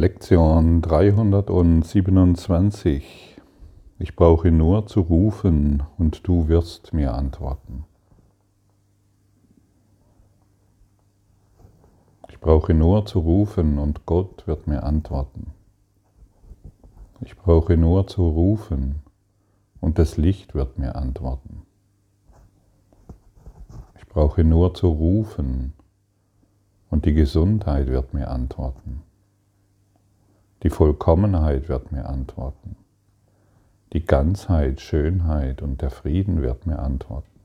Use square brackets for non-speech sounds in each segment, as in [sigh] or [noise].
Lektion 327. Ich brauche nur zu rufen und du wirst mir antworten. Ich brauche nur zu rufen und Gott wird mir antworten. Ich brauche nur zu rufen und das Licht wird mir antworten. Ich brauche nur zu rufen und die Gesundheit wird mir antworten. Die Vollkommenheit wird mir antworten. Die Ganzheit, Schönheit und der Frieden wird mir antworten.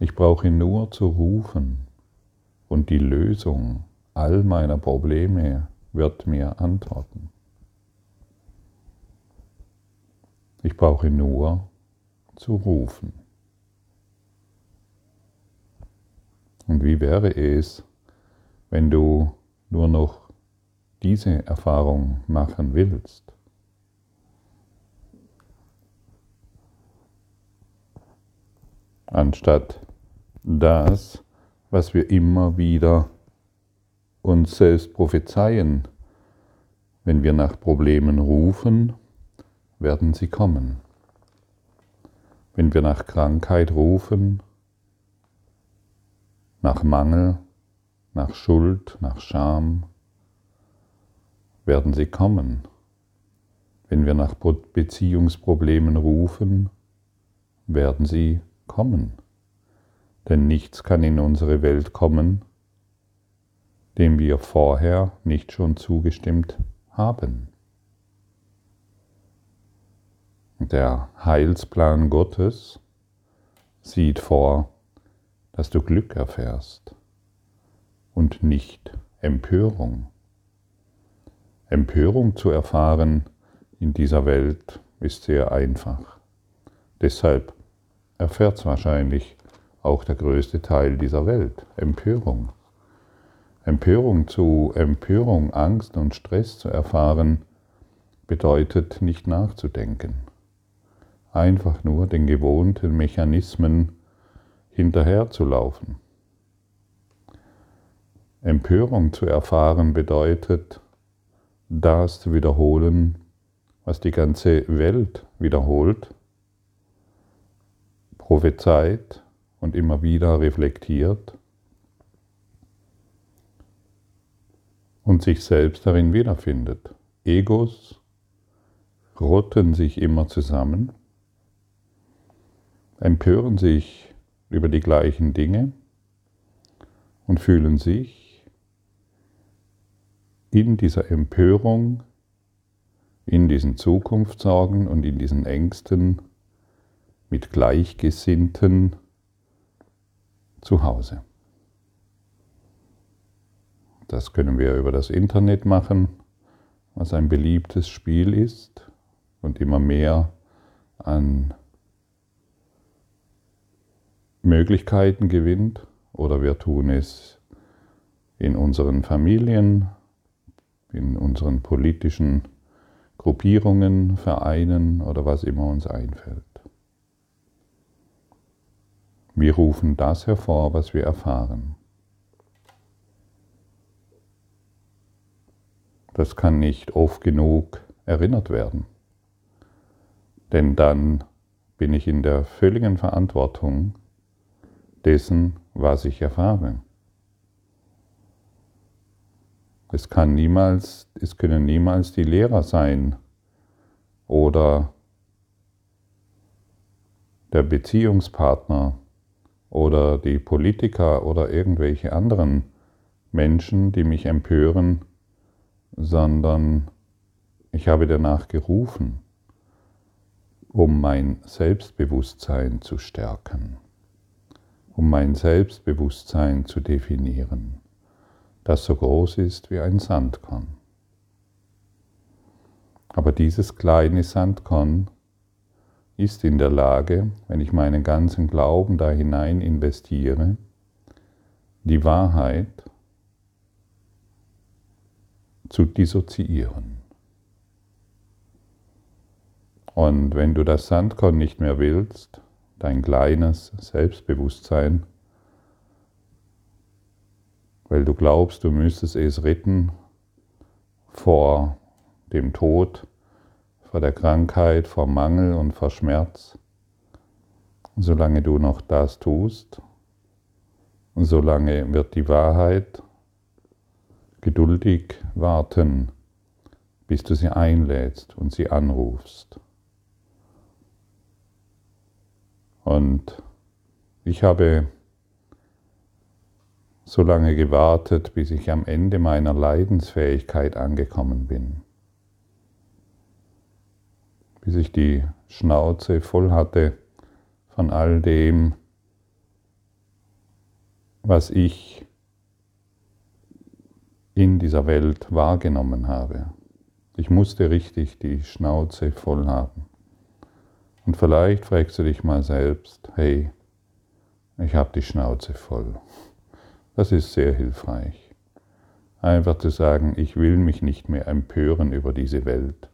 Ich brauche nur zu rufen und die Lösung all meiner Probleme wird mir antworten. Ich brauche nur zu rufen. Und wie wäre es, wenn du nur noch diese Erfahrung machen willst? Anstatt das, was wir immer wieder uns selbst prophezeien, wenn wir nach Problemen rufen, werden sie kommen. Wenn wir nach Krankheit rufen, nach Mangel, nach Schuld, nach Scham, werden sie kommen. Wenn wir nach Beziehungsproblemen rufen, werden sie kommen. Denn nichts kann in unsere Welt kommen, dem wir vorher nicht schon zugestimmt haben. Der Heilsplan Gottes sieht vor, dass du Glück erfährst und nicht Empörung. Empörung zu erfahren in dieser Welt ist sehr einfach. Deshalb erfährt wahrscheinlich auch der größte Teil dieser Welt Empörung. Empörung zu Empörung, Angst und Stress zu erfahren, bedeutet nicht nachzudenken. Einfach nur den gewohnten Mechanismen hinterherzulaufen. Empörung zu erfahren bedeutet, das zu wiederholen, was die ganze Welt wiederholt, prophezeit und immer wieder reflektiert und sich selbst darin wiederfindet. Egos rotten sich immer zusammen, empören sich über die gleichen Dinge und fühlen sich in dieser Empörung, in diesen Zukunftssorgen und in diesen Ängsten mit Gleichgesinnten zu Hause. Das können wir über das Internet machen, was ein beliebtes Spiel ist und immer mehr an Möglichkeiten gewinnt oder wir tun es in unseren Familien, in unseren politischen Gruppierungen, Vereinen oder was immer uns einfällt. Wir rufen das hervor, was wir erfahren. Das kann nicht oft genug erinnert werden, denn dann bin ich in der völligen Verantwortung, dessen, was ich erfahre. Es kann niemals, es können niemals die Lehrer sein oder der Beziehungspartner oder die Politiker oder irgendwelche anderen Menschen, die mich empören, sondern ich habe danach gerufen, um mein Selbstbewusstsein zu stärken um mein Selbstbewusstsein zu definieren, das so groß ist wie ein Sandkorn. Aber dieses kleine Sandkorn ist in der Lage, wenn ich meinen ganzen Glauben da hinein investiere, die Wahrheit zu dissoziieren. Und wenn du das Sandkorn nicht mehr willst, dein kleines Selbstbewusstsein, weil du glaubst, du müsstest es retten, vor dem Tod, vor der Krankheit, vor Mangel und vor Schmerz. solange du noch das tust, solange wird die Wahrheit geduldig warten, bis du sie einlädst und sie anrufst. Und ich habe so lange gewartet, bis ich am Ende meiner Leidensfähigkeit angekommen bin. Bis ich die Schnauze voll hatte von all dem, was ich in dieser Welt wahrgenommen habe. Ich musste richtig die Schnauze voll haben. Und vielleicht fragst du dich mal selbst, hey, ich habe die Schnauze voll. Das ist sehr hilfreich. Einfach zu sagen, ich will mich nicht mehr empören über diese Welt.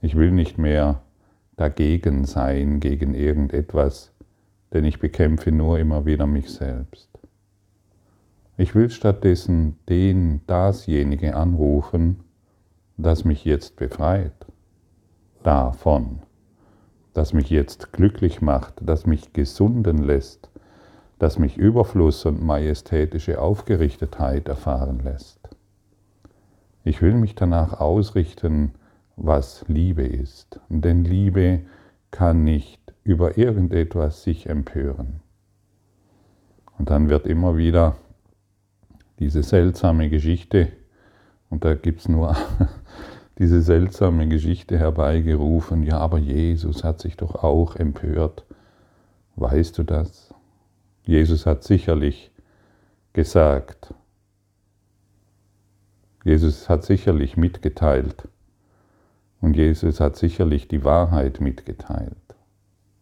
Ich will nicht mehr dagegen sein, gegen irgendetwas, denn ich bekämpfe nur immer wieder mich selbst. Ich will stattdessen den, dasjenige anrufen, das mich jetzt befreit. Davon. Das mich jetzt glücklich macht, das mich gesunden lässt, das mich Überfluss und majestätische Aufgerichtetheit erfahren lässt. Ich will mich danach ausrichten, was Liebe ist, denn Liebe kann nicht über irgendetwas sich empören. Und dann wird immer wieder diese seltsame Geschichte, und da gibt es nur [laughs] diese seltsame Geschichte herbeigerufen, ja, aber Jesus hat sich doch auch empört. Weißt du das? Jesus hat sicherlich gesagt, Jesus hat sicherlich mitgeteilt und Jesus hat sicherlich die Wahrheit mitgeteilt.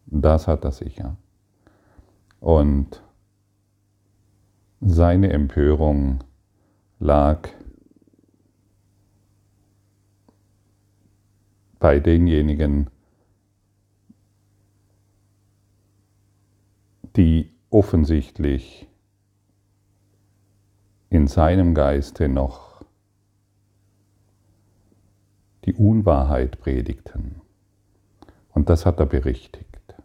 Das hat er sicher. Und seine Empörung lag bei denjenigen, die offensichtlich in seinem Geiste noch die Unwahrheit predigten. Und das hat er berichtigt.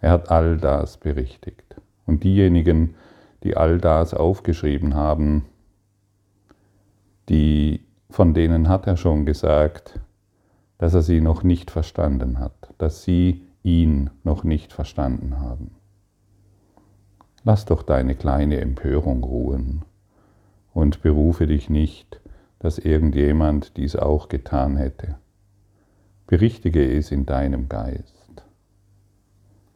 Er hat all das berichtigt. Und diejenigen, die all das aufgeschrieben haben, die, von denen hat er schon gesagt, dass er sie noch nicht verstanden hat, dass sie ihn noch nicht verstanden haben. Lass doch deine kleine Empörung ruhen und berufe dich nicht, dass irgendjemand dies auch getan hätte. Berichtige es in deinem Geist.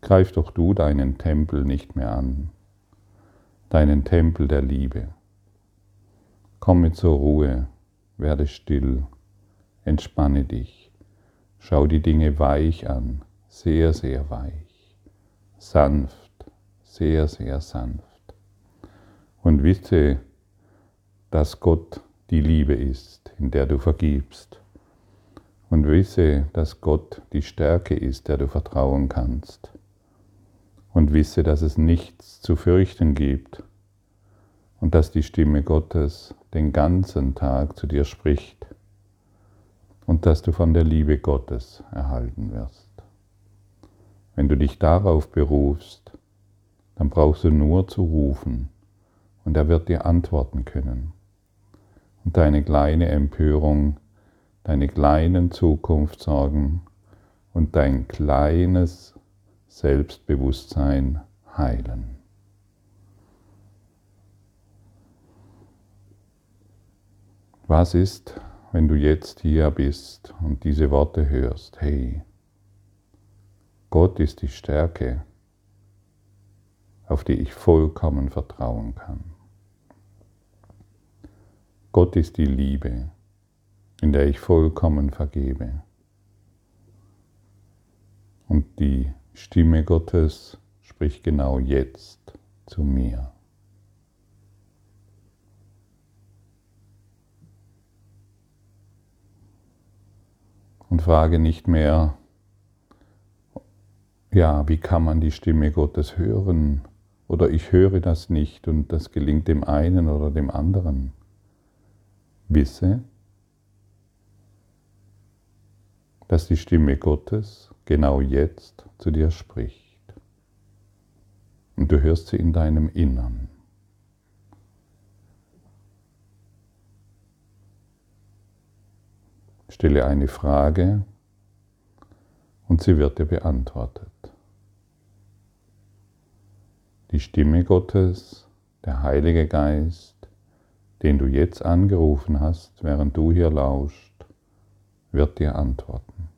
Greif doch du deinen Tempel nicht mehr an deinen Tempel der Liebe. Komme zur Ruhe, werde still, entspanne dich, schau die Dinge weich an, sehr, sehr weich, sanft, sehr, sehr sanft. Und wisse, dass Gott die Liebe ist, in der du vergibst. Und wisse, dass Gott die Stärke ist, der du vertrauen kannst und wisse, dass es nichts zu fürchten gibt und dass die Stimme Gottes den ganzen Tag zu dir spricht und dass du von der Liebe Gottes erhalten wirst. Wenn du dich darauf berufst, dann brauchst du nur zu rufen und er wird dir antworten können. Und deine kleine Empörung, deine kleinen Zukunftssorgen und dein kleines Selbstbewusstsein heilen. Was ist, wenn du jetzt hier bist und diese Worte hörst? Hey, Gott ist die Stärke, auf die ich vollkommen vertrauen kann. Gott ist die Liebe, in der ich vollkommen vergebe. Und die Stimme Gottes spricht genau jetzt zu mir. Und frage nicht mehr, ja, wie kann man die Stimme Gottes hören? Oder ich höre das nicht und das gelingt dem einen oder dem anderen. Wisse, dass die Stimme Gottes genau jetzt zu dir spricht. Und du hörst sie in deinem Innern. Stelle eine Frage und sie wird dir beantwortet. Die Stimme Gottes, der Heilige Geist, den du jetzt angerufen hast, während du hier lauscht, wird dir antworten.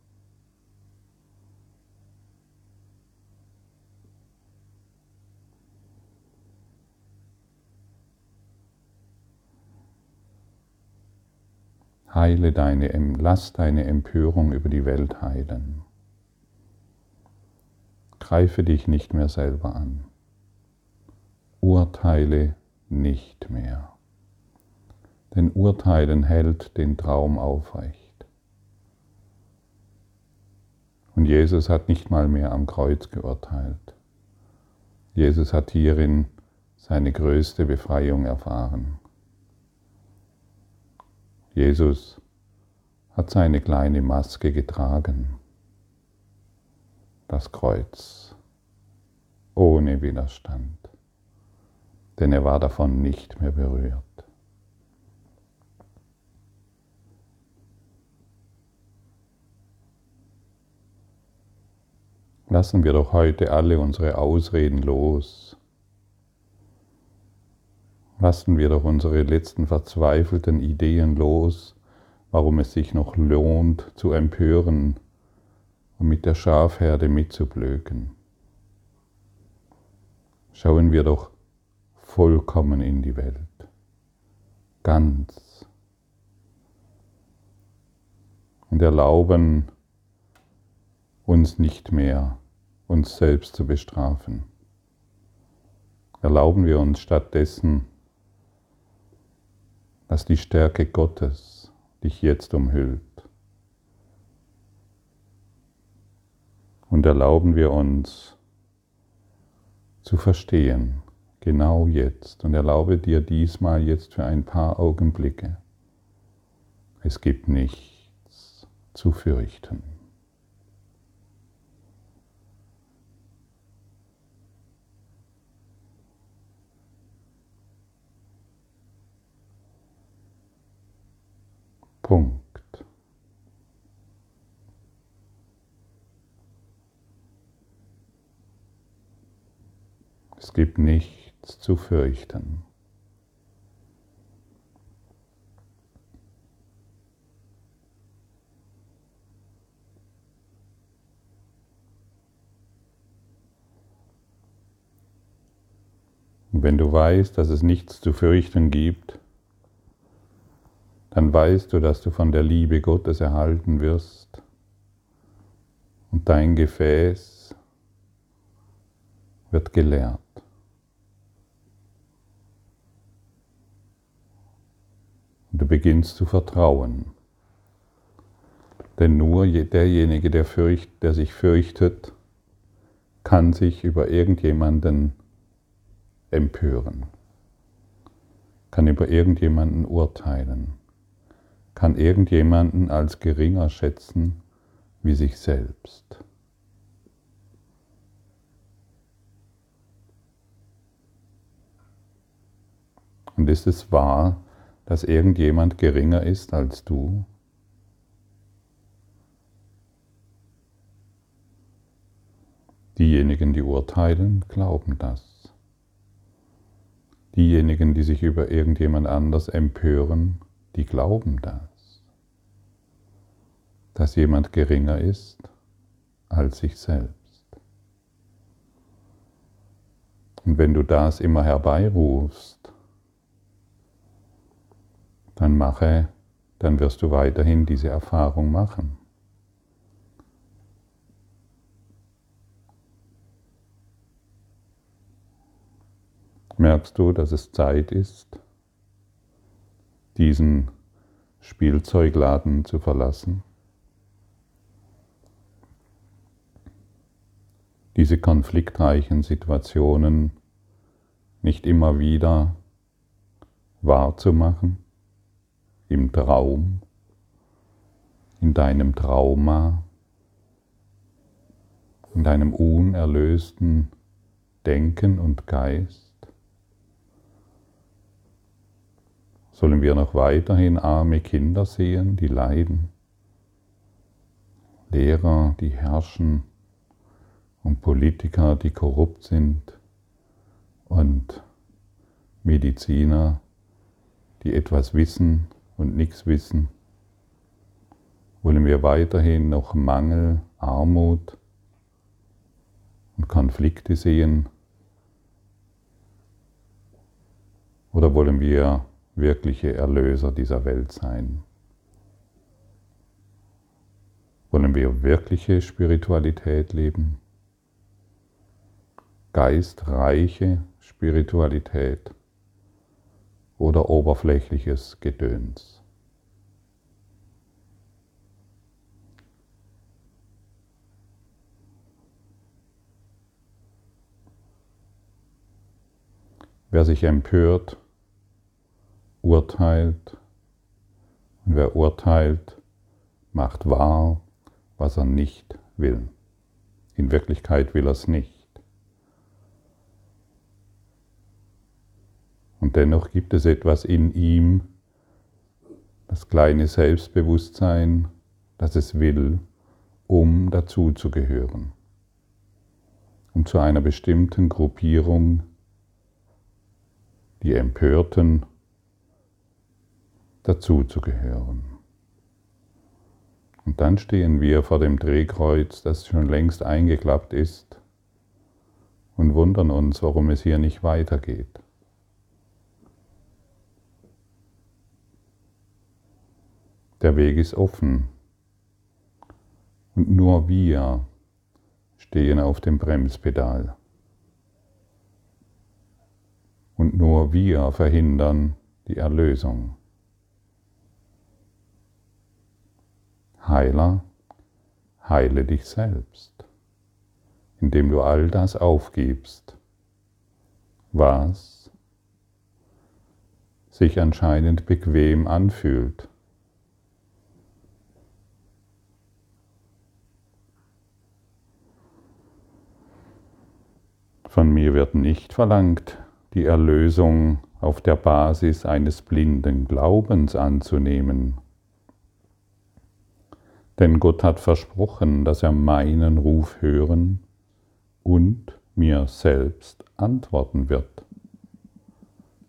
Heile deine, lass deine Empörung über die Welt heilen. Greife dich nicht mehr selber an. Urteile nicht mehr. Denn Urteilen hält den Traum aufrecht. Und Jesus hat nicht mal mehr am Kreuz geurteilt. Jesus hat hierin seine größte Befreiung erfahren. Jesus hat seine kleine Maske getragen, das Kreuz, ohne Widerstand, denn er war davon nicht mehr berührt. Lassen wir doch heute alle unsere Ausreden los. Lassen wir doch unsere letzten verzweifelten Ideen los, warum es sich noch lohnt zu empören und mit der Schafherde mitzublöken. Schauen wir doch vollkommen in die Welt, ganz, und erlauben uns nicht mehr, uns selbst zu bestrafen. Erlauben wir uns stattdessen, dass die Stärke Gottes dich jetzt umhüllt. Und erlauben wir uns zu verstehen, genau jetzt, und erlaube dir diesmal jetzt für ein paar Augenblicke, es gibt nichts zu fürchten. Punkt. Es gibt nichts zu fürchten. Wenn du weißt, dass es nichts zu fürchten gibt, dann weißt du, dass du von der Liebe Gottes erhalten wirst und dein Gefäß wird geleert. Du beginnst zu vertrauen. Denn nur derjenige, der, fürcht, der sich fürchtet, kann sich über irgendjemanden empören, kann über irgendjemanden urteilen kann irgendjemanden als geringer schätzen wie sich selbst. Und ist es wahr, dass irgendjemand geringer ist als du? Diejenigen, die urteilen, glauben das. Diejenigen, die sich über irgendjemand anders empören, die glauben das, dass jemand geringer ist als sich selbst. Und wenn du das immer herbeirufst, dann mache, dann wirst du weiterhin diese Erfahrung machen. Merkst du, dass es Zeit ist, diesen Spielzeugladen zu verlassen. Diese konfliktreichen Situationen nicht immer wieder wahrzumachen, im Traum, in deinem Trauma, in deinem unerlösten Denken und Geist? Sollen wir noch weiterhin arme Kinder sehen, die leiden? Lehrer, die herrschen und Politiker, die korrupt sind und Mediziner, die etwas wissen und nichts wissen? Wollen wir weiterhin noch Mangel, Armut und Konflikte sehen? Oder wollen wir wirkliche Erlöser dieser Welt sein? Wollen wir wirkliche Spiritualität leben? Geistreiche Spiritualität oder oberflächliches Gedöns? Wer sich empört, urteilt. Und wer urteilt, macht wahr, was er nicht will. In Wirklichkeit will er es nicht. Und dennoch gibt es etwas in ihm, das kleine Selbstbewusstsein, das es will, um dazuzugehören, um zu einer bestimmten Gruppierung, die Empörten, dazuzugehören. Und dann stehen wir vor dem Drehkreuz, das schon längst eingeklappt ist, und wundern uns, warum es hier nicht weitergeht. Der Weg ist offen und nur wir stehen auf dem Bremspedal. Und nur wir verhindern die Erlösung. Heiler, heile dich selbst, indem du all das aufgibst, was sich anscheinend bequem anfühlt. Von mir wird nicht verlangt, die Erlösung auf der Basis eines blinden Glaubens anzunehmen denn Gott hat versprochen, dass er meinen Ruf hören und mir selbst antworten wird.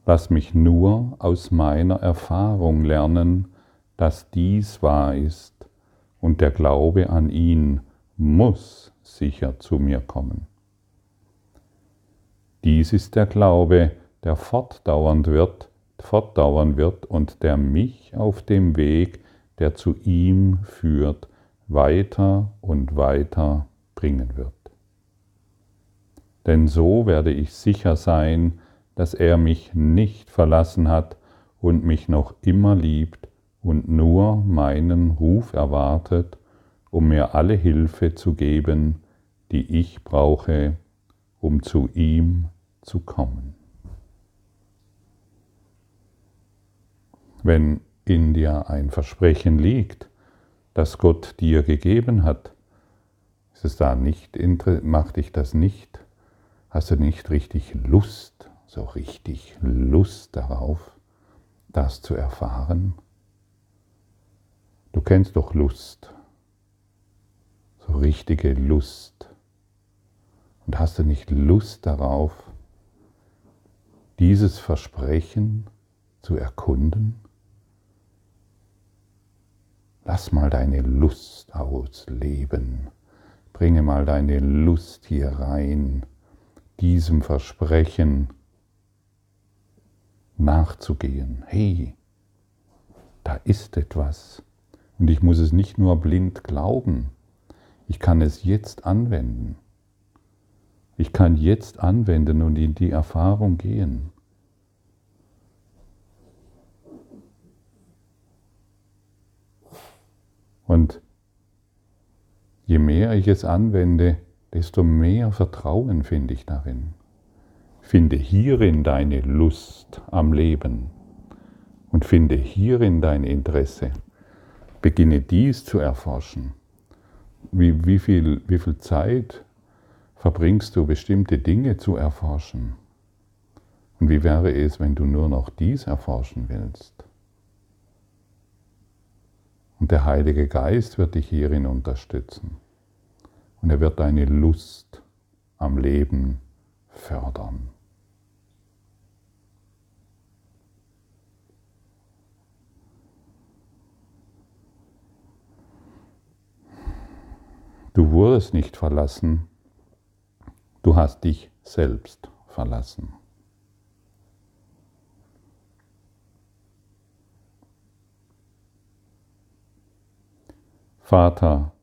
Lass mich nur aus meiner Erfahrung lernen, dass dies wahr ist und der Glaube an ihn muss sicher zu mir kommen. Dies ist der Glaube, der fortdauernd wird, fortdauern wird und der mich auf dem Weg der zu ihm führt, weiter und weiter bringen wird. Denn so werde ich sicher sein, dass er mich nicht verlassen hat und mich noch immer liebt und nur meinen Ruf erwartet, um mir alle Hilfe zu geben, die ich brauche, um zu ihm zu kommen. Wenn in dir ein Versprechen liegt, das Gott dir gegeben hat, ist es da nicht, macht dich das nicht, hast du nicht richtig Lust, so richtig Lust darauf, das zu erfahren? Du kennst doch Lust, so richtige Lust. Und hast du nicht Lust darauf, dieses Versprechen zu erkunden? Lass mal deine Lust ausleben. Bringe mal deine Lust hier rein, diesem Versprechen nachzugehen. Hey, da ist etwas. Und ich muss es nicht nur blind glauben, ich kann es jetzt anwenden. Ich kann jetzt anwenden und in die Erfahrung gehen. Und je mehr ich es anwende, desto mehr Vertrauen finde ich darin. Finde hierin deine Lust am Leben. Und finde hierin dein Interesse. Beginne dies zu erforschen. Wie, wie, viel, wie viel Zeit verbringst du, bestimmte Dinge zu erforschen? Und wie wäre es, wenn du nur noch dies erforschen willst? Und der Heilige Geist wird dich hierin unterstützen. Und er wird deine Lust am Leben fördern. Du wurdest nicht verlassen, du hast dich selbst verlassen. Vater,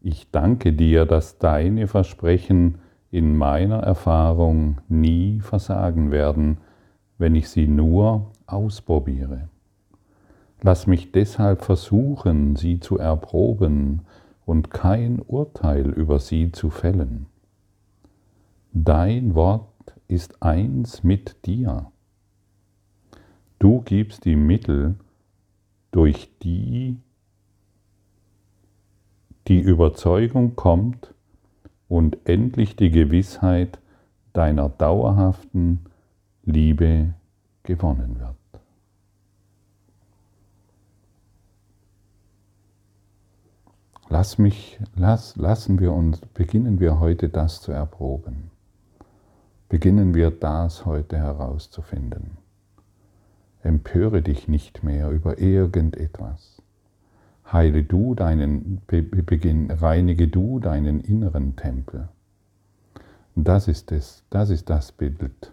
ich danke dir, dass deine Versprechen in meiner Erfahrung nie versagen werden, wenn ich sie nur ausprobiere. Lass mich deshalb versuchen, sie zu erproben und kein Urteil über sie zu fällen. Dein Wort ist eins mit dir. Du gibst die Mittel, durch die die Überzeugung kommt und endlich die Gewissheit deiner dauerhaften Liebe gewonnen wird. Lass mich, lass, lassen wir uns, beginnen wir heute das zu erproben. Beginnen wir das heute herauszufinden. Empöre dich nicht mehr über irgendetwas heile du deinen, beginn, reinige du deinen inneren Tempel. Das ist es, das ist das Bild,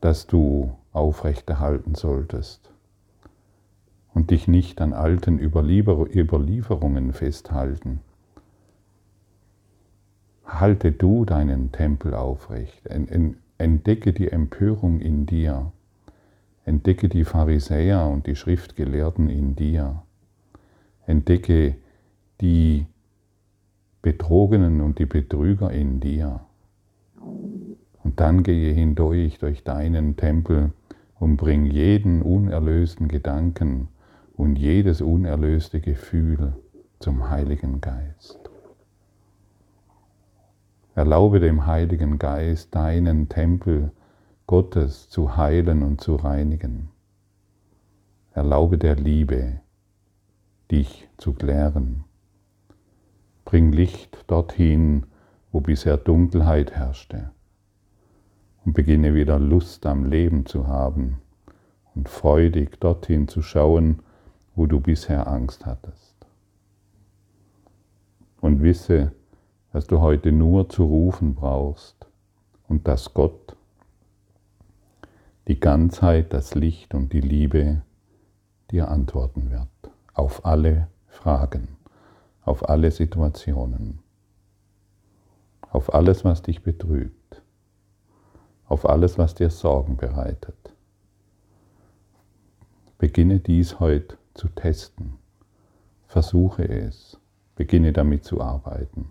das du aufrechterhalten solltest und dich nicht an alten Überliefer Überlieferungen festhalten. Halte du deinen Tempel aufrecht, entdecke die Empörung in dir, entdecke die Pharisäer und die Schriftgelehrten in dir Entdecke die Betrogenen und die Betrüger in dir. Und dann gehe hindurch durch deinen Tempel und bring jeden unerlösten Gedanken und jedes unerlöste Gefühl zum Heiligen Geist. Erlaube dem Heiligen Geist, deinen Tempel Gottes zu heilen und zu reinigen. Erlaube der Liebe, dich zu klären. Bring Licht dorthin, wo bisher Dunkelheit herrschte. Und beginne wieder Lust am Leben zu haben und freudig dorthin zu schauen, wo du bisher Angst hattest. Und wisse, dass du heute nur zu rufen brauchst und dass Gott die Ganzheit, das Licht und die Liebe dir antworten wird auf alle Fragen, auf alle Situationen, auf alles, was dich betrübt, auf alles, was dir Sorgen bereitet. Beginne dies heute zu testen. Versuche es. Beginne damit zu arbeiten.